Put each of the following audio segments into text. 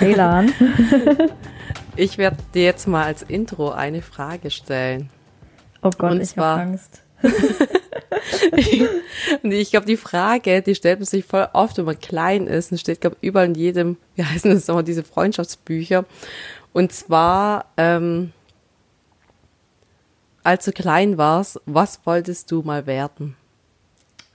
Hey Lan. ich werde dir jetzt mal als Intro eine Frage stellen. Oh Gott, Und ich habe Angst. und ich glaube, die Frage, die stellt man sich voll oft, wenn man klein ist. Und steht, glaube überall in jedem, wie heißen das immer, diese Freundschaftsbücher. Und zwar, ähm, als du klein warst, was wolltest du mal werden?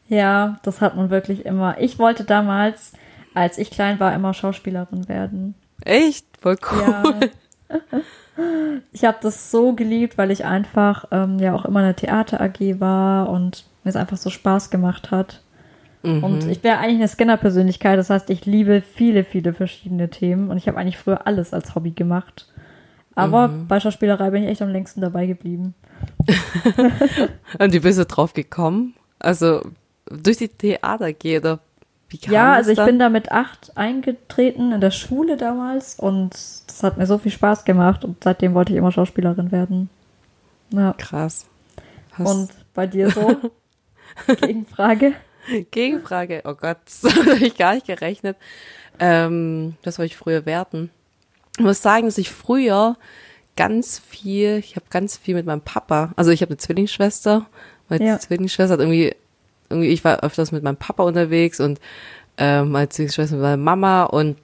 Ja, das hat man wirklich immer. Ich wollte damals, als ich klein war, immer Schauspielerin werden. Echt? Voll cool. Ja. Ich habe das so geliebt, weil ich einfach ähm, ja auch immer eine Theater AG war und mir es einfach so Spaß gemacht hat. Mhm. Und ich bin ja eigentlich eine Scanner-Persönlichkeit, das heißt, ich liebe viele, viele verschiedene Themen und ich habe eigentlich früher alles als Hobby gemacht. Aber mhm. bei Schauspielerei bin ich echt am längsten dabei geblieben. und wie bist du drauf gekommen? Also durch die Theater AG oder wie kam Ja, also ich dann? bin da mit acht eingetreten in der Schule damals und das hat mir so viel Spaß gemacht und seitdem wollte ich immer Schauspielerin werden. Ja. Krass. Hast und bei dir so? Gegenfrage? Gegenfrage, oh Gott, das habe ich gar nicht gerechnet. Ähm, das wollte ich früher werden. Ich muss sagen, dass ich früher ganz viel, ich habe ganz viel mit meinem Papa, also ich habe eine Zwillingsschwester, meine ja. Zwillingsschwester hat irgendwie irgendwie, ich war öfters mit meinem Papa unterwegs und ähm, meine Zwillingsschwester mit meiner Mama und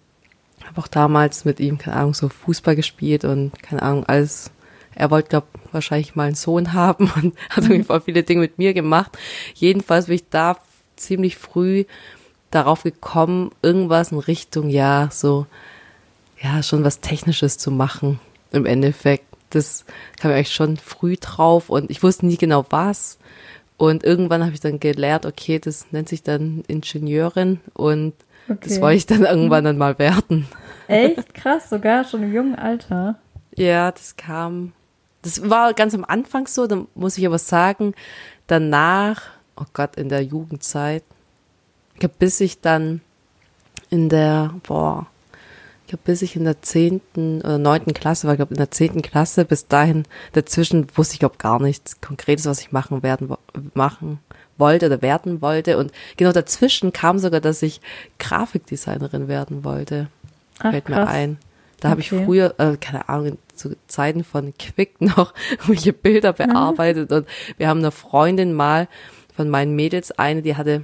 habe auch damals mit ihm, keine Ahnung, so Fußball gespielt und keine Ahnung, alles. Er wollte, glaube wahrscheinlich mal einen Sohn haben und hat irgendwie voll viele Dinge mit mir gemacht. Jedenfalls bin ich da ziemlich früh darauf gekommen, irgendwas in Richtung, ja, so, ja, schon was Technisches zu machen im Endeffekt. Das kam ich eigentlich schon früh drauf und ich wusste nie genau was. Und irgendwann habe ich dann gelernt, okay, das nennt sich dann Ingenieurin und okay. das wollte ich dann irgendwann dann mal werden. Echt krass, sogar schon im jungen Alter. Ja, das kam. Das war ganz am Anfang so, da muss ich aber sagen, danach, oh Gott, in der Jugendzeit, bis ich dann in der, boah, glaube, bis ich in der zehnten oder neunten Klasse war, glaube in der zehnten Klasse, bis dahin dazwischen wusste ich, glaube gar nichts Konkretes, was ich machen werden, machen wollte oder werden wollte. Und genau dazwischen kam sogar, dass ich Grafikdesignerin werden wollte. Ach, Fällt krass. mir ein. Da okay. habe ich früher, äh, keine Ahnung, zu Zeiten von Quick noch welche Bilder bearbeitet und wir haben eine Freundin mal von meinen Mädels, eine, die hatte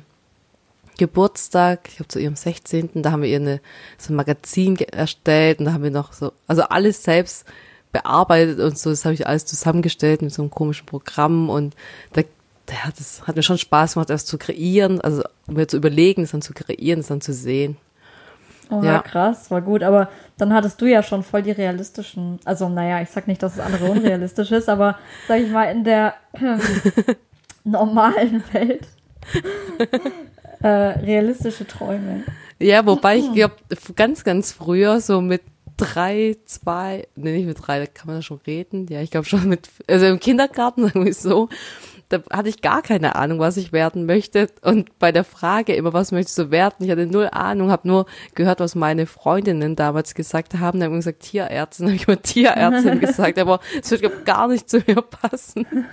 Geburtstag, ich glaube zu ihrem 16., da haben wir ihr eine, so ein Magazin erstellt und da haben wir noch so, also alles selbst bearbeitet und so, das habe ich alles zusammengestellt mit so einem komischen Programm und da, ja, das hat mir schon Spaß gemacht, das zu kreieren, also mir zu überlegen, das dann zu kreieren, das dann zu sehen. Oh, ja. krass, war gut. Aber dann hattest du ja schon voll die realistischen, also naja, ich sag nicht, dass das andere unrealistisch ist, aber sag ich mal, in der normalen Welt äh, realistische Träume. Ja, wobei ich glaube, ganz, ganz früher, so mit drei, zwei, nee, nicht mit drei, da kann man da schon reden. Ja, ich glaube schon mit, also im Kindergarten, sagen wir so, da hatte ich gar keine Ahnung, was ich werden möchte. Und bei der Frage immer, was möchtest du werden? Ich hatte null Ahnung, habe nur gehört, was meine Freundinnen damals gesagt haben. Dann haben gesagt, Tierärztin, habe ich immer Tierärztin gesagt, aber es wird glaub, gar nicht zu mir passen.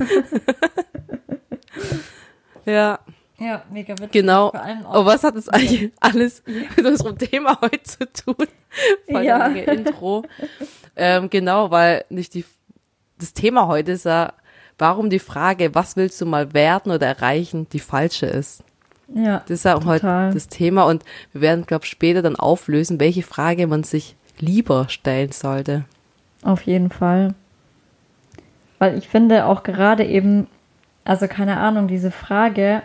ja. Ja, mega witzig. Genau. Vor allem auch oh, was hat das eigentlich alles mit unserem Thema heute zu tun? Voll ja. lange Intro. ähm, genau, weil nicht die, das Thema heute ist ja, warum die Frage, was willst du mal werden oder erreichen, die falsche ist. Ja. Das ist ja total. heute das Thema und wir werden, glaube ich, später dann auflösen, welche Frage man sich lieber stellen sollte. Auf jeden Fall. Weil ich finde auch gerade eben, also keine Ahnung, diese Frage,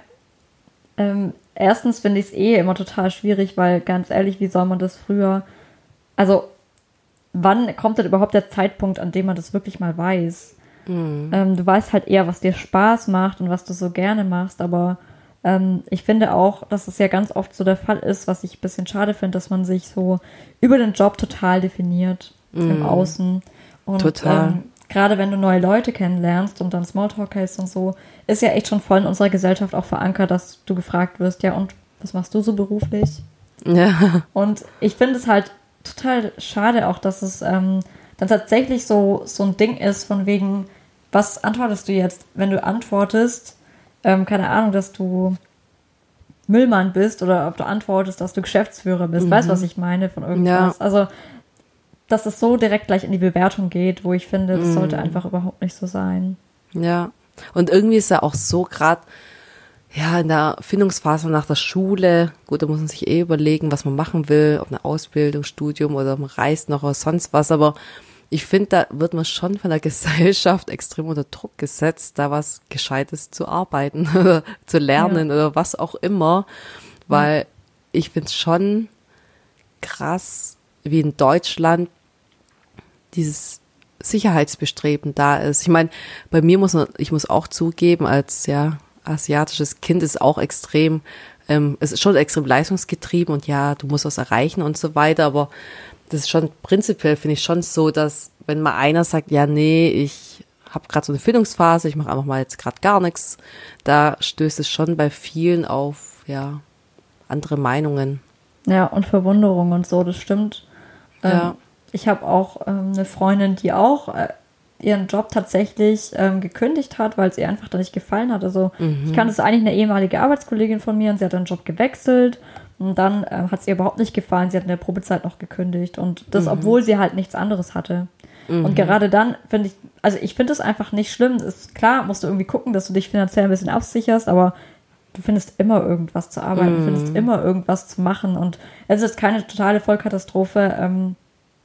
ähm, erstens finde ich es eh immer total schwierig, weil ganz ehrlich, wie soll man das früher, also wann kommt denn überhaupt der Zeitpunkt, an dem man das wirklich mal weiß? Mhm. Ähm, du weißt halt eher, was dir Spaß macht und was du so gerne machst, aber ähm, ich finde auch, dass es ja ganz oft so der Fall ist, was ich ein bisschen schade finde, dass man sich so über den Job total definiert. mm. im Außen. Und Total. Ähm, gerade wenn du neue Leute kennenlernst und dann Smalltalk hältst und so, ist ja echt schon voll in unserer Gesellschaft auch verankert, dass du gefragt wirst, ja, und was machst du so beruflich? Ja. Und ich finde es halt total schade auch, dass es ähm, dann tatsächlich so, so ein Ding ist, von wegen, was antwortest du jetzt? Wenn du antwortest, ähm, keine Ahnung, dass du Müllmann bist oder ob du antwortest, dass du Geschäftsführer bist. Mhm. Weißt du, was ich meine von irgendwas? Ja. Also, dass es so direkt gleich in die Bewertung geht, wo ich finde, das sollte einfach überhaupt nicht so sein. Ja. Und irgendwie ist ja auch so gerade, ja, in der Findungsphase nach der Schule, gut, da muss man sich eh überlegen, was man machen will, ob eine Ausbildung, Studium oder man reist noch oder sonst was, aber ich finde, da wird man schon von der Gesellschaft extrem unter Druck gesetzt, da was Gescheites zu arbeiten oder zu lernen ja. oder was auch immer, weil ich finde es schon krass, wie in Deutschland dieses Sicherheitsbestreben da ist. Ich meine, bei mir muss man, ich muss auch zugeben, als ja asiatisches Kind ist auch extrem, ähm, es ist schon extrem leistungsgetrieben und ja, du musst was erreichen und so weiter, aber das ist schon prinzipiell, finde ich schon so, dass wenn mal einer sagt, ja, nee, ich habe gerade so eine Findungsphase, ich mache einfach mal jetzt gerade gar nichts, da stößt es schon bei vielen auf, ja, andere Meinungen. Ja, und Verwunderung und so, das stimmt. Ja. Ähm, ich habe auch ähm, eine Freundin, die auch äh, ihren Job tatsächlich ähm, gekündigt hat, weil es ihr einfach da nicht gefallen hat. Also mhm. ich kannte es eigentlich eine ehemalige Arbeitskollegin von mir und sie hat den Job gewechselt und dann äh, hat es ihr überhaupt nicht gefallen. Sie hat in der Probezeit noch gekündigt. Und das, mhm. obwohl sie halt nichts anderes hatte. Mhm. Und gerade dann finde ich, also ich finde es einfach nicht schlimm. Ist klar, musst du irgendwie gucken, dass du dich finanziell ein bisschen absicherst, aber du findest immer irgendwas zu arbeiten, du findest mhm. immer irgendwas zu machen. Und es ist keine totale Vollkatastrophe. Ähm,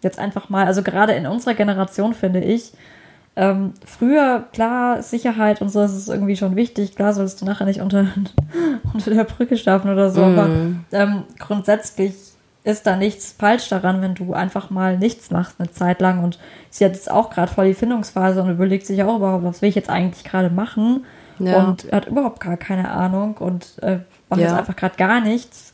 jetzt einfach mal, also gerade in unserer Generation finde ich, ähm, früher, klar, Sicherheit und so, das ist irgendwie schon wichtig. Klar sollst du nachher nicht unter, unter der Brücke schlafen oder so, mm. aber ähm, grundsätzlich ist da nichts falsch daran, wenn du einfach mal nichts machst eine Zeit lang. Und sie hat jetzt auch gerade voll die Findungsphase und überlegt sich auch überhaupt, was will ich jetzt eigentlich gerade machen? Ja. Und hat überhaupt gar keine Ahnung und äh, macht ja. jetzt einfach gerade gar nichts.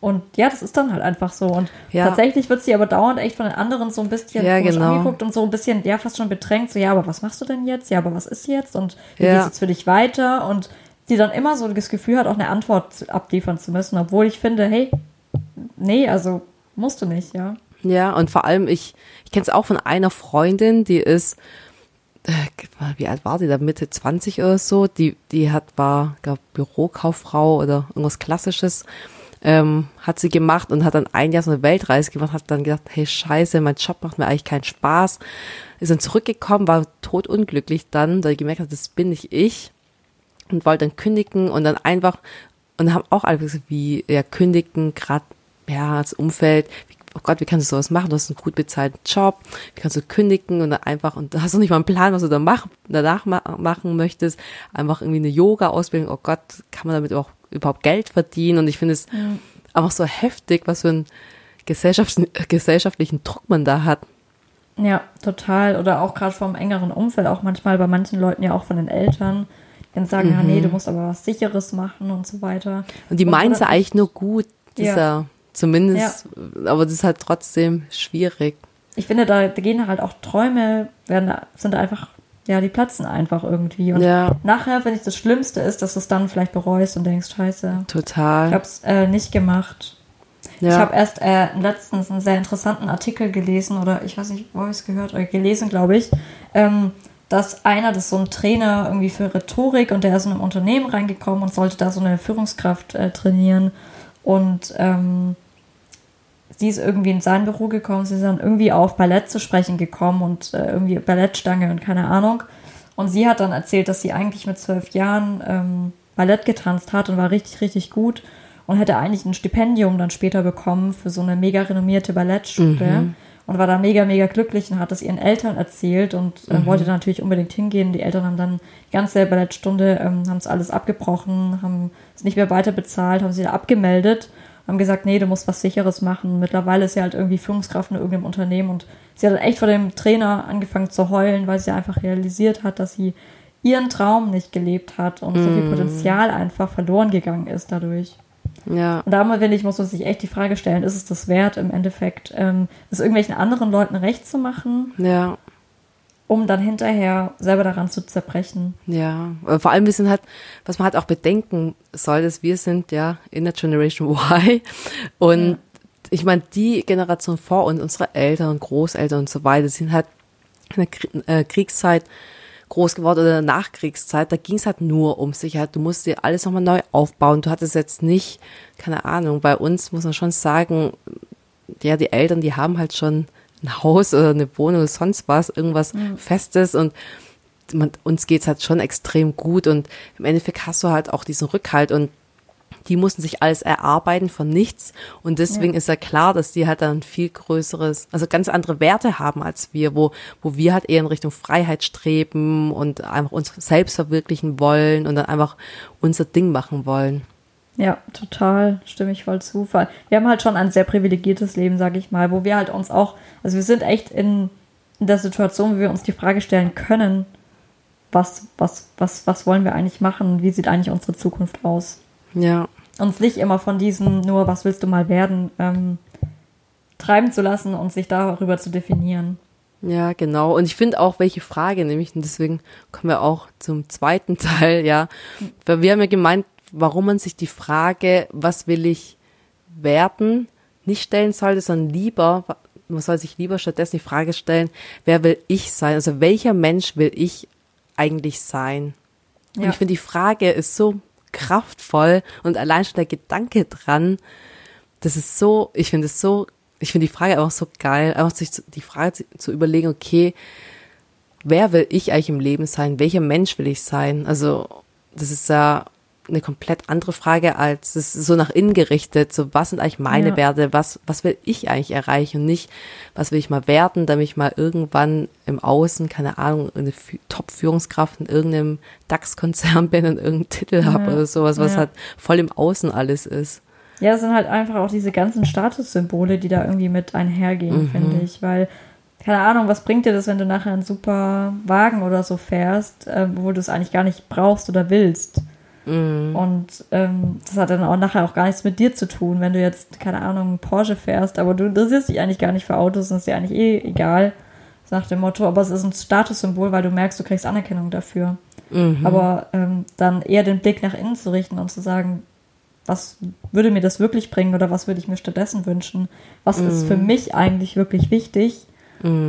Und ja, das ist dann halt einfach so. Und ja. tatsächlich wird sie aber dauernd echt von den anderen so ein bisschen ja, genau. angeguckt und so ein bisschen, ja, fast schon bedrängt. So, ja, aber was machst du denn jetzt? Ja, aber was ist jetzt? Und wie ja. geht's jetzt für dich weiter? Und die dann immer so das Gefühl hat, auch eine Antwort abliefern zu müssen. Obwohl ich finde, hey, nee, also musst du nicht, ja. Ja, und vor allem, ich, ich kenne es auch von einer Freundin, die ist, äh, wie alt war die da, Mitte 20 oder so, die, die hat, war, glaube Bürokauffrau oder irgendwas Klassisches ähm, hat sie gemacht und hat dann ein Jahr so eine Weltreise gemacht, hat dann gedacht, hey scheiße, mein Job macht mir eigentlich keinen Spaß. Ist dann zurückgekommen, war totunglücklich dann, da gemerkt hat, das bin nicht ich und wollte dann kündigen und dann einfach und haben auch alle gesagt, wie ja kündigen, gerade ja das Umfeld, wie, oh Gott, wie kannst du sowas machen? Du hast einen gut bezahlten Job, wie kannst du kündigen und dann einfach und hast du nicht mal einen Plan, was du da mach, danach ma machen möchtest, einfach irgendwie eine Yoga-Ausbildung, oh Gott, kann man damit auch überhaupt Geld verdienen. Und ich finde es ja. einfach so heftig, was für einen gesellschaftlichen Druck man da hat. Ja, total. Oder auch gerade vom engeren Umfeld, auch manchmal bei manchen Leuten ja auch von den Eltern, die dann sagen, mhm. ja, nee, du musst aber was Sicheres machen und so weiter. Und die meinen es ja eigentlich nur gut, dieser, ja. zumindest, ja. aber das ist halt trotzdem schwierig. Ich finde, da, da gehen halt auch Träume, werden, sind einfach ja, die platzen einfach irgendwie. Und ja. nachher, wenn ich das Schlimmste ist, dass du es dann vielleicht bereust und denkst, scheiße. Total. Ich hab's äh, nicht gemacht. Ja. Ich habe erst äh, letztens einen sehr interessanten Artikel gelesen oder ich weiß nicht, wo ich es gehört oder gelesen, glaube ich, ähm, dass einer, das ist so ein Trainer irgendwie für Rhetorik und der ist in einem Unternehmen reingekommen und sollte da so eine Führungskraft äh, trainieren und ähm, sie ist irgendwie in sein Büro gekommen, sie ist dann irgendwie auf Ballett zu sprechen gekommen und äh, irgendwie Ballettstange und keine Ahnung. Und sie hat dann erzählt, dass sie eigentlich mit zwölf Jahren ähm, Ballett getanzt hat und war richtig, richtig gut und hätte eigentlich ein Stipendium dann später bekommen für so eine mega renommierte Ballettschule. Mhm. Und war da mega, mega glücklich und hat das ihren Eltern erzählt und äh, mhm. wollte da natürlich unbedingt hingehen. Die Eltern haben dann die ganze Ballettstunde, ähm, haben es alles abgebrochen, haben es nicht mehr weiter bezahlt, haben sie da abgemeldet haben gesagt, nee, du musst was Sicheres machen. Mittlerweile ist sie halt irgendwie Führungskraft in irgendeinem Unternehmen und sie hat echt vor dem Trainer angefangen zu heulen, weil sie einfach realisiert hat, dass sie ihren Traum nicht gelebt hat und mm. so viel mm. Potenzial einfach verloren gegangen ist dadurch. Ja. Und da finde ich, muss man sich echt die Frage stellen, ist es das wert, im Endeffekt, ähm, es irgendwelchen anderen Leuten recht zu machen, Ja. Um dann hinterher selber daran zu zerbrechen. Ja, Aber vor allem wir sind halt, was man halt auch bedenken soll, dass wir sind ja in der Generation Y und ich meine, die Generation vor uns, unsere Eltern und Großeltern und so weiter, sind halt in der äh, Kriegszeit groß geworden oder in der Nachkriegszeit, da ging es halt nur um Sicherheit. Du musst dir alles nochmal neu aufbauen. Du hattest jetzt nicht, keine Ahnung, bei uns muss man schon sagen, ja, die Eltern, die haben halt schon ein Haus oder eine Wohnung oder sonst was, irgendwas Festes und man, uns geht's halt schon extrem gut und im Endeffekt hast du halt auch diesen Rückhalt und die mussten sich alles erarbeiten von nichts und deswegen ist ja klar, dass die halt dann viel größeres, also ganz andere Werte haben als wir, wo, wo wir halt eher in Richtung Freiheit streben und einfach uns selbst verwirklichen wollen und dann einfach unser Ding machen wollen. Ja, total, stimme ich voll zu. Wir haben halt schon ein sehr privilegiertes Leben, sage ich mal, wo wir halt uns auch, also wir sind echt in, in der Situation, wo wir uns die Frage stellen können, was, was, was, was wollen wir eigentlich machen? Wie sieht eigentlich unsere Zukunft aus? Ja, Uns nicht immer von diesem nur, was willst du mal werden, ähm, treiben zu lassen und sich darüber zu definieren. Ja, genau. Und ich finde auch, welche Frage, nämlich, und deswegen kommen wir auch zum zweiten Teil, ja. Weil wir haben ja gemeint, warum man sich die Frage, was will ich werden, nicht stellen sollte, sondern lieber, man soll sich lieber stattdessen die Frage stellen, wer will ich sein? Also welcher Mensch will ich eigentlich sein? Und Ja. ich finde, die Frage ist so kraftvoll und allein schon der Gedanke dran, das ist so, ich finde es so, ich finde die Frage einfach so geil, einfach sich die Frage zu, zu überlegen, okay, wer will ich eigentlich im Leben sein? Welcher Mensch will ich sein? Also, das ist ja eine komplett andere Frage als, ist so nach innen gerichtet, so was sind eigentlich meine Ja. Werte, was, was will ich eigentlich erreichen und nicht, was will ich mal werden, damit ich mal irgendwann im Außen, keine Ahnung, eine Fü- Top-Führungskraft in irgendeinem DAX-Konzern bin und irgendeinen Titel habe Ja. oder sowas, was Ja. halt voll im Außen alles ist. Ja, es sind halt einfach auch diese ganzen Statussymbole, die da irgendwie mit einhergehen, finde ich. Weil, keine Ahnung, was bringt dir das, wenn du nachher einen super Wagen oder so fährst, äh, wo du es eigentlich gar nicht brauchst oder willst? Und ähm, das hat dann auch nachher auch gar nichts mit dir zu tun, wenn du jetzt, keine Ahnung, Porsche fährst, aber du interessierst dich eigentlich gar nicht für Autos und ist dir eigentlich eh egal, nach dem Motto, aber es ist ein Statussymbol, weil du merkst, du kriegst Anerkennung dafür. Aber ähm, dann eher den Blick nach innen zu richten und zu sagen, was würde mir das wirklich bringen oder was würde ich mir stattdessen wünschen? Was ist für mich eigentlich wirklich wichtig?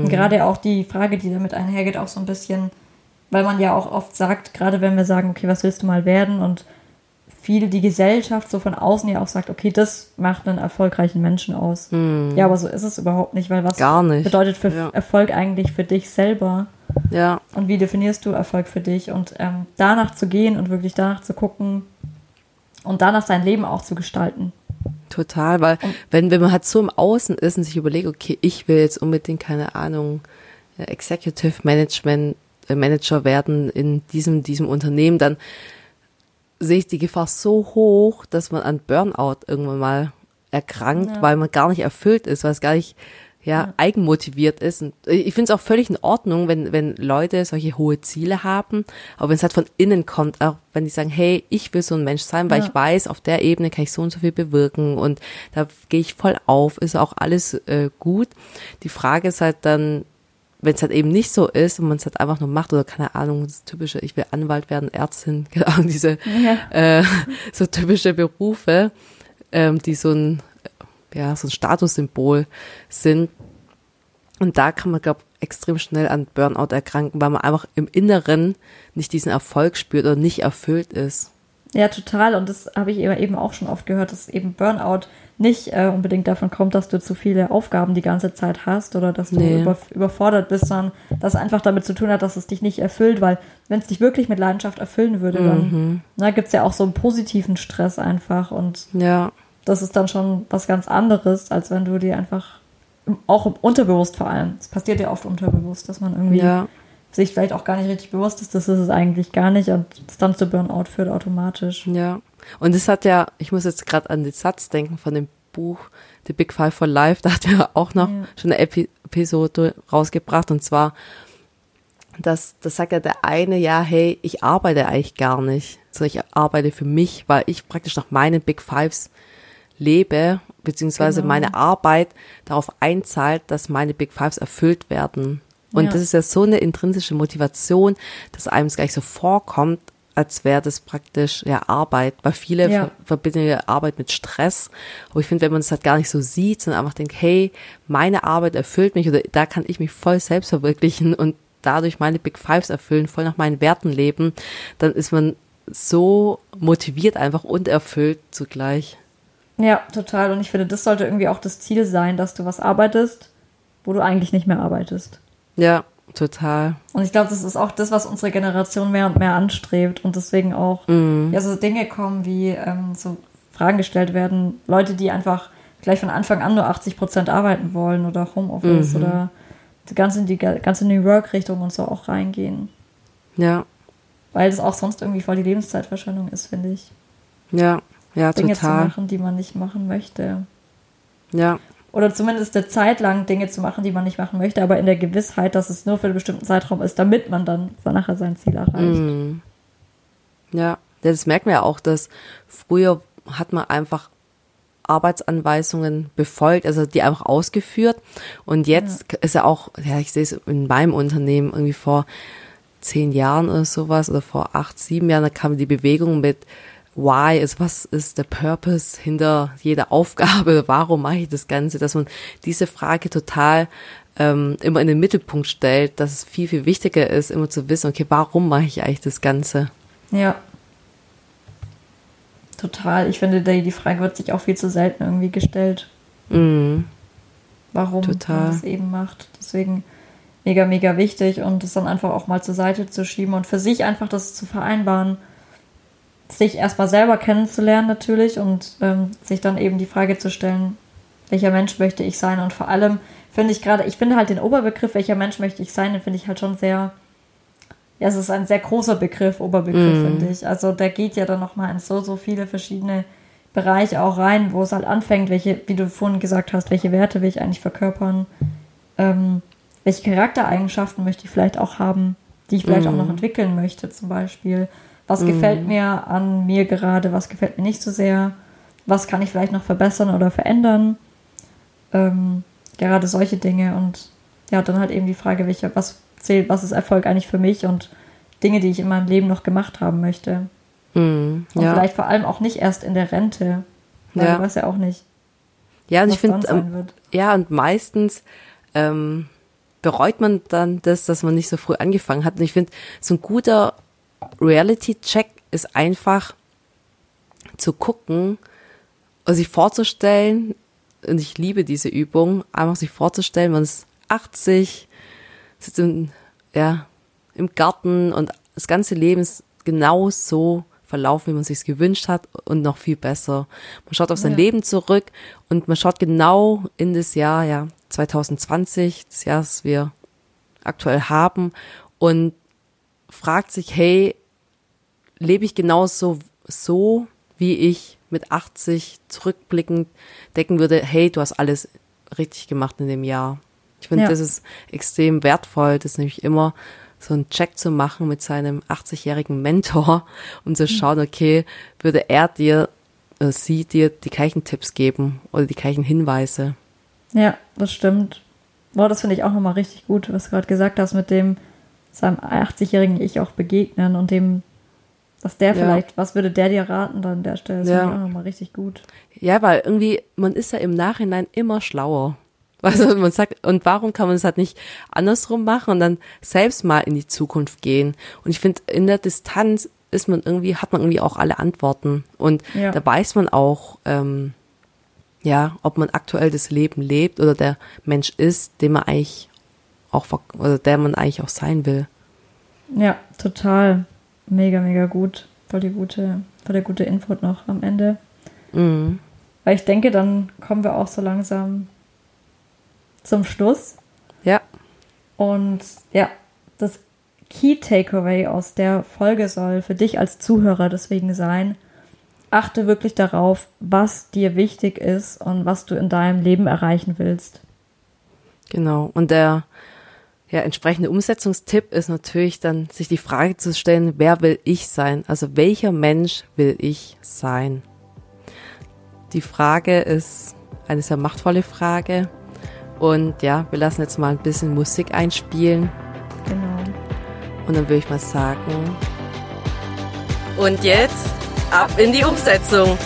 Und gerade auch die Frage, die damit einhergeht, auch so ein bisschen, weil man ja auch oft sagt, gerade wenn wir sagen, okay, was willst du mal werden? Und viel die Gesellschaft so von außen ja auch sagt, okay, das macht einen erfolgreichen Menschen aus. Ja, aber so ist es überhaupt nicht, weil was nicht. bedeutet für Ja. Erfolg eigentlich für dich selber? Ja, Und wie definierst du Erfolg für dich? Und ähm, danach zu gehen und wirklich danach zu gucken und danach sein Leben auch zu gestalten. Total, weil wenn, wenn man halt so im Außen ist und sich überlegt, okay, ich will jetzt unbedingt, keine Ahnung, äh, Executive Management Manager werden in diesem, diesem Unternehmen, dann sehe ich die Gefahr so hoch, dass man an Burnout irgendwann mal erkrankt, Ja. weil man gar nicht erfüllt ist, weil es gar nicht ja, eigenmotiviert ist. Und ich finde es auch völlig in Ordnung, wenn, wenn Leute solche hohe Ziele haben, aber wenn es halt von innen kommt, auch wenn die sagen, hey, ich will so ein Mensch sein, weil Ja. ich weiß, auf der Ebene kann ich so und so viel bewirken und da gehe ich voll auf, ist auch alles äh, gut. Die Frage ist halt dann, wenn es halt eben nicht so ist und man es halt einfach nur macht oder keine Ahnung, das typische, ich will Anwalt werden, Ärztin, Ahnung, diese Ja. äh, so typische Berufe, ähm, die so ein, ja, so ein Statussymbol sind. Und da kann man, glaube extrem schnell an Burnout erkranken, weil man einfach im Inneren nicht diesen Erfolg spürt oder nicht erfüllt ist. Ja, total. Und das habe ich eben auch schon oft gehört, dass eben Burnout nicht äh, unbedingt davon kommt, dass du zu viele Aufgaben die ganze Zeit hast oder dass du Nee. über, überfordert bist, sondern das einfach damit zu tun hat, dass es dich nicht erfüllt, weil wenn es dich wirklich mit Leidenschaft erfüllen würde, dann na, gibt's ja auch so einen positiven Stress einfach und Ja, das ist dann schon was ganz anderes, als wenn du dir einfach auch unterbewusst vor allem. Es passiert ja oft unterbewusst, dass man irgendwie ja, sich vielleicht auch gar nicht richtig bewusst ist, das ist es eigentlich gar nicht und es dann zu Burnout führt automatisch. ja. Und es hat ja, ich muss jetzt gerade an den Satz denken von dem Buch The Big Five for Life, da hat er auch noch Ja. schon eine Epi Episode rausgebracht und zwar das, das sagt ja der eine, ja, hey, ich arbeite eigentlich gar nicht, sondern ich arbeite für mich, weil ich praktisch nach meinen Big Fives lebe, beziehungsweise Genau. meine Arbeit darauf einzahlt, dass meine Big Fives erfüllt werden. Und Ja. das ist ja so eine intrinsische Motivation, dass einem es gleich so vorkommt, als wäre das praktisch ja Arbeit. Weil viele Ja. ver verbinden ja Arbeit mit Stress. Aber ich finde, wenn man es halt gar nicht so sieht, sondern einfach denkt, hey, meine Arbeit erfüllt mich oder da kann ich mich voll selbst verwirklichen und dadurch meine Big Fives erfüllen, voll nach meinen Werten leben, dann ist man so motiviert einfach und erfüllt zugleich. Ja, total. Und ich finde, das sollte irgendwie auch das Ziel sein, dass du was arbeitest, wo du eigentlich nicht mehr arbeitest. Ja, total. Und ich glaube, das ist auch das, was unsere Generation mehr und mehr anstrebt und deswegen auch ja, so Dinge kommen, wie ähm, so Fragen gestellt werden, Leute, die einfach gleich von Anfang an nur 80 Prozent arbeiten wollen oder Homeoffice oder die ganze, die ganze New Work-Richtung und so auch reingehen. Ja, Weil das auch sonst irgendwie voll die Lebenszeitverschwendung ist, finde ich. ja, ja, Dinge zu total. machen, die man nicht machen möchte. Ja, Oder zumindest eine Zeit lang Dinge zu machen, die man nicht machen möchte, aber in der Gewissheit, dass es nur für einen bestimmten Zeitraum ist, damit man dann nachher sein Ziel erreicht. Mhm. ja. Ja, das merkt man ja auch, dass früher hat man einfach Arbeitsanweisungen befolgt, also die einfach ausgeführt. Und jetzt ist ja auch, ja, ich sehe es in meinem Unternehmen irgendwie vor zehn Jahren oder sowas oder vor acht, sieben Jahren, da kam die Bewegung mit Why ist, was ist der Purpose hinter jeder Aufgabe, warum mache ich das Ganze, dass man diese Frage total ähm, immer in den Mittelpunkt stellt, dass es viel, viel wichtiger ist, immer zu wissen, okay, warum mache ich eigentlich das Ganze? Ja. Total. Ich finde, die, Frage wird sich auch viel zu selten irgendwie gestellt, Mhm. warum Total. man das eben macht. Deswegen mega, mega wichtig und es dann einfach auch mal zur Seite zu schieben und für sich einfach das zu vereinbaren, sich erstmal selber kennenzulernen natürlich und ähm, sich dann eben die Frage zu stellen, welcher Mensch möchte ich sein und vor allem finde ich gerade, ich finde halt den Oberbegriff, welcher Mensch möchte ich sein, den finde ich halt schon sehr, ja, es ist ein sehr großer Begriff, Oberbegriff, Mhm. finde ich. Also der geht ja dann nochmal in so, so viele verschiedene Bereiche auch rein, wo es halt anfängt, welche, wie du vorhin gesagt hast, welche Werte will ich eigentlich verkörpern, ähm, welche Charaktereigenschaften möchte ich vielleicht auch haben, die ich vielleicht auch noch entwickeln möchte, zum Beispiel. Was gefällt mir an mir gerade, was gefällt mir nicht so sehr, was kann ich vielleicht noch verbessern oder verändern. Ähm, gerade solche Dinge und ja, dann halt eben die Frage, welcher, was zählt, was ist Erfolg eigentlich für mich und Dinge, die ich in meinem Leben noch gemacht haben möchte. Mhm. Und Ja. vielleicht vor allem auch nicht erst in der Rente. Weil Ja. du weißt ja auch nicht, ja, und was ich finde, ähm, ja, und meistens ähm, bereut man dann das, dass man nicht so früh angefangen hat. Und ich finde, so ein guter Reality-Check ist einfach zu gucken und sich vorzustellen, und ich liebe diese Übung, einfach sich vorzustellen, man ist 80, sitzt im, ja, im Garten und das ganze Leben ist genau so verlaufen, wie man sich gewünscht hat und noch viel besser. Man schaut auf sein Ja. Leben zurück und man schaut genau in das Jahr, ja, 2020, das Jahr, das wir aktuell haben und fragt sich, hey, lebe ich genauso so, wie ich mit 80 zurückblickend denken würde, hey, du hast alles richtig gemacht in dem Jahr. Ich finde, Ja. das ist extrem wertvoll, das nämlich immer so einen Check zu machen mit seinem 80-jährigen Mentor, um zu schauen, okay, würde er dir, äh, sie dir die gleichen Tipps geben oder die gleichen Hinweise. Ja, das stimmt. Boah, das finde ich auch nochmal richtig gut, was du gerade gesagt hast, mit dem seinem 80-jährigen Ich auch begegnen und dem, was der Ja. vielleicht, was würde der dir raten dann an der Stelle? Das Ja. finde ich auch nochmal richtig gut. Ja, weil irgendwie, man ist ja im Nachhinein immer schlauer. Also man sagt, und warum kann man es halt nicht andersrum machen und dann selbst mal in die Zukunft gehen? Und ich finde, in der Distanz ist man irgendwie, hat man irgendwie auch alle Antworten. Und Ja. da weiß man auch, ähm, ja, ob man aktuell das Leben lebt oder der Mensch ist, den man eigentlich auch, oder der man eigentlich auch sein will. Ja, total. Mega, mega gut. Voll die gute, voll der gute Input noch am Ende. Mhm. Weil ich denke, dann kommen wir auch so langsam zum Schluss. Ja, Und ja, das Key Takeaway aus der Folge soll für dich als Zuhörer deswegen sein, achte wirklich darauf, was dir wichtig ist und was du in deinem Leben erreichen willst. Genau. Und der, ja, entsprechende Umsetzungstipp ist natürlich dann, sich die Frage zu stellen, wer will ich sein? Also welcher Mensch will ich sein? Die Frage ist eine sehr machtvolle Frage. Und ja, wir lassen jetzt mal ein bisschen Musik einspielen. Genau. Und dann würde ich mal sagen. Und jetzt ab in die Umsetzung.